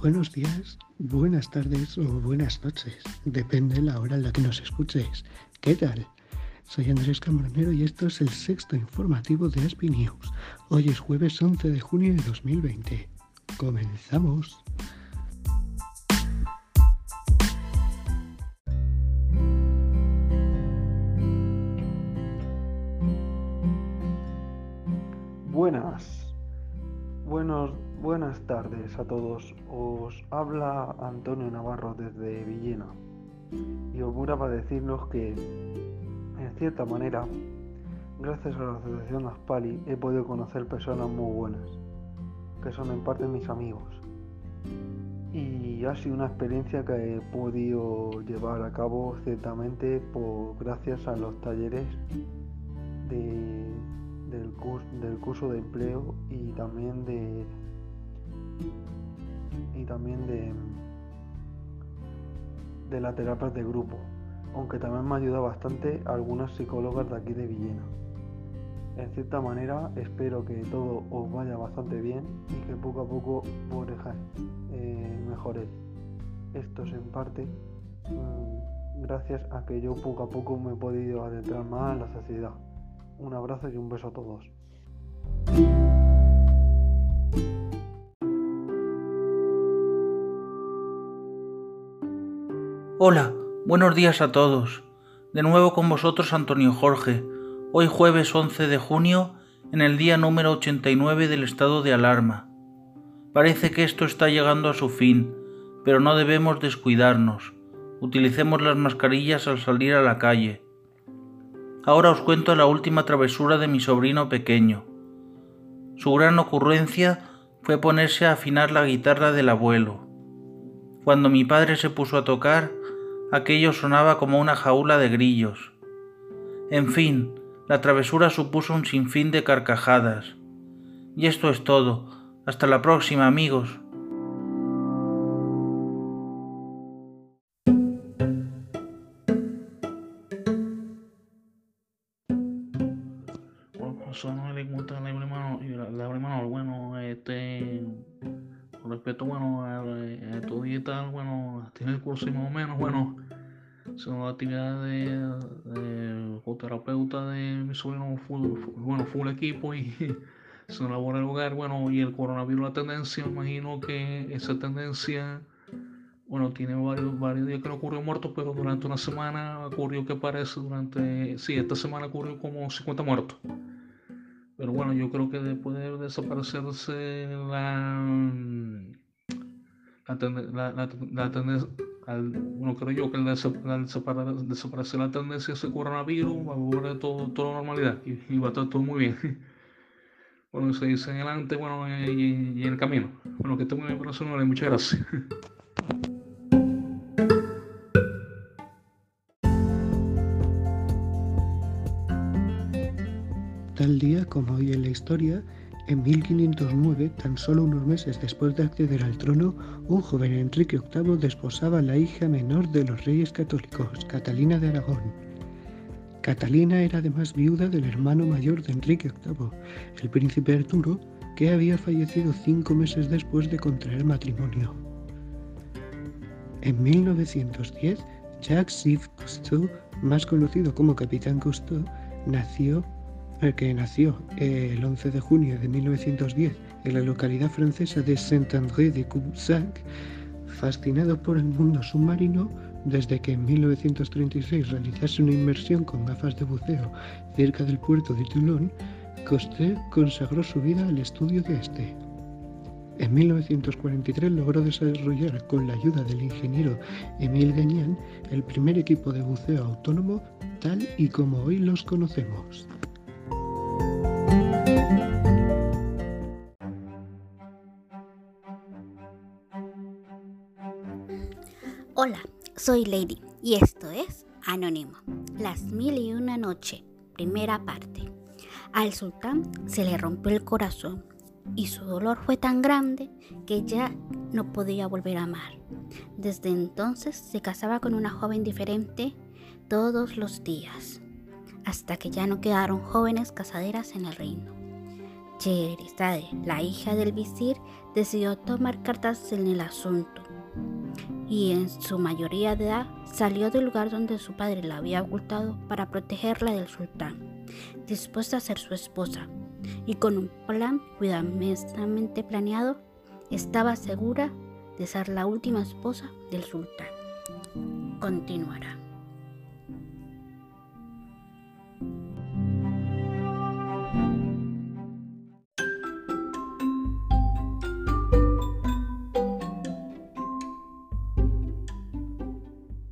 Buenos días, buenas tardes o buenas noches, depende de la hora en la que nos escuches. ¿Qué tal? Soy Andrés Camaronero y esto es el sexto informativo de Aspi News. Hoy es jueves 11 de junio de 2020. Comenzamos. Buenas, buenos, buenas tardes a todos. Os habla Antonio Navarro desde Villena y os voy a decirnos que, en cierta manera, gracias a la Asociación Aspali he podido conocer personas muy buenas, que son en parte mis amigos. Y ha sido una experiencia que he podido llevar a cabo ciertamente por gracias a los talleres de del curso, del curso de empleo y también de y también de de la terapia de grupo aunque también me ayuda bastante algunas psicólogas de aquí de Villena. En cierta manera espero que todo os vaya bastante bien y que poco a poco por eh, mejoréis esto es en parte. Mm, gracias a que yo poco a poco me he podido adentrar más en la sociedad un abrazo y un beso a todos. Hola, buenos días a todos. De nuevo con vosotros Antonio Jorge. Hoy jueves 11 de junio, en el día número 89 del estado de alarma. Parece que esto está llegando a su fin, pero no debemos descuidarnos. Utilicemos las mascarillas al salir a la calle. Ahora os cuento la última travesura de mi sobrino pequeño. Su gran ocurrencia fue ponerse a afinar la guitarra del abuelo. Cuando mi padre se puso a tocar, aquello sonaba como una jaula de grillos. En fin, la travesura supuso un sinfín de carcajadas. Y esto es todo. Hasta la próxima, amigos. Son le gusta la hermano, la hermano, bueno, este, con respecto, bueno, a, a estudio y tal, bueno, tiene el curso y más o menos, bueno, son actividades de, de terapeuta de mi sobrino, full, bueno, full equipo y son labor el hogar, bueno, y el coronavirus, la tendencia, imagino que esa tendencia, bueno, tiene varios, varios días que no ocurrió muertos, pero durante una semana ocurrió que parece, durante, sí, esta semana ocurrió como 50 muertos. Pero bueno, yo creo que de desaparecerse la, la, la, la tendencia, bueno, creo yo que al desaparecer la tendencia ese coronavirus va a volver todo, toda normalidad y, va a estar todo muy bien. Bueno, se dice en adelante, bueno, y, en el camino. Bueno, que esté muy bien, personal, muchas gracias. Tal día como hoy en la historia, en 1509, tan solo unos meses después de acceder al trono, un joven Enrique VIII desposaba a la hija menor de los reyes católicos, Catalina de Aragón. Catalina era además viuda del hermano mayor de Enrique VIII, el príncipe Arturo, que había fallecido cinco meses después de contraer matrimonio. En 1910, Jacques-Yves Cousteau, más conocido como Capitán Cousteau, nació que nació el 11 de junio de 1910 en la localidad francesa de Saint-André de Cubzac, fascinado por el mundo submarino, desde que en 1936 realizase una inmersión con gafas de buceo cerca del puerto de Toulon, Cousteau consagró su vida al estudio de este. En 1943 logró desarrollar con la ayuda del ingeniero Émile Gagnan el primer equipo de buceo autónomo tal y como hoy los conocemos. Hola, soy Lady y esto es Anónimo, las mil y una noche, primera parte. Al sultán se le rompió el corazón y su dolor fue tan grande que ya no podía volver a amar. Desde entonces se casaba con una joven diferente todos los días, hasta que ya no quedaron jóvenes casaderas en el reino. Cherizade, la hija del visir, decidió tomar cartas en el asunto y en su mayoría de edad salió del lugar donde su padre la había ocultado para protegerla del sultán, dispuesta a ser su esposa, y con un plan cuidadosamente planeado, estaba segura de ser la última esposa del sultán. Continuará.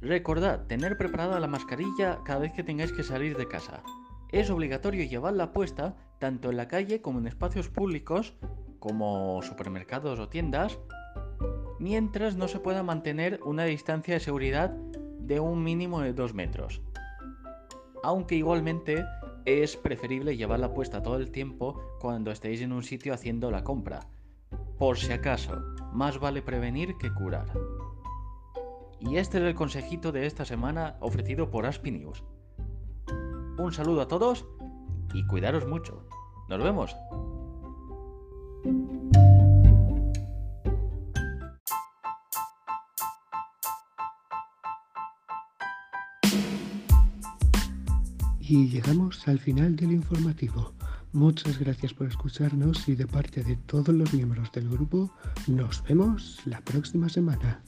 Recordad tener preparada la mascarilla cada vez que tengáis que salir de casa. Es obligatorio llevarla puesta tanto en la calle como en espacios públicos como supermercados o tiendas, mientras no se pueda mantener una distancia de seguridad de un mínimo de 2 metros. Aunque igualmente es preferible llevarla puesta todo el tiempo cuando estéis en un sitio haciendo la compra. Por si acaso, más vale prevenir que curar. Y este es el consejito de esta semana ofrecido por Aspi News. Un saludo a todos y cuidaros mucho. Nos vemos. Y llegamos al final del informativo. Muchas gracias por escucharnos y de parte de todos los miembros del grupo, nos vemos la próxima semana.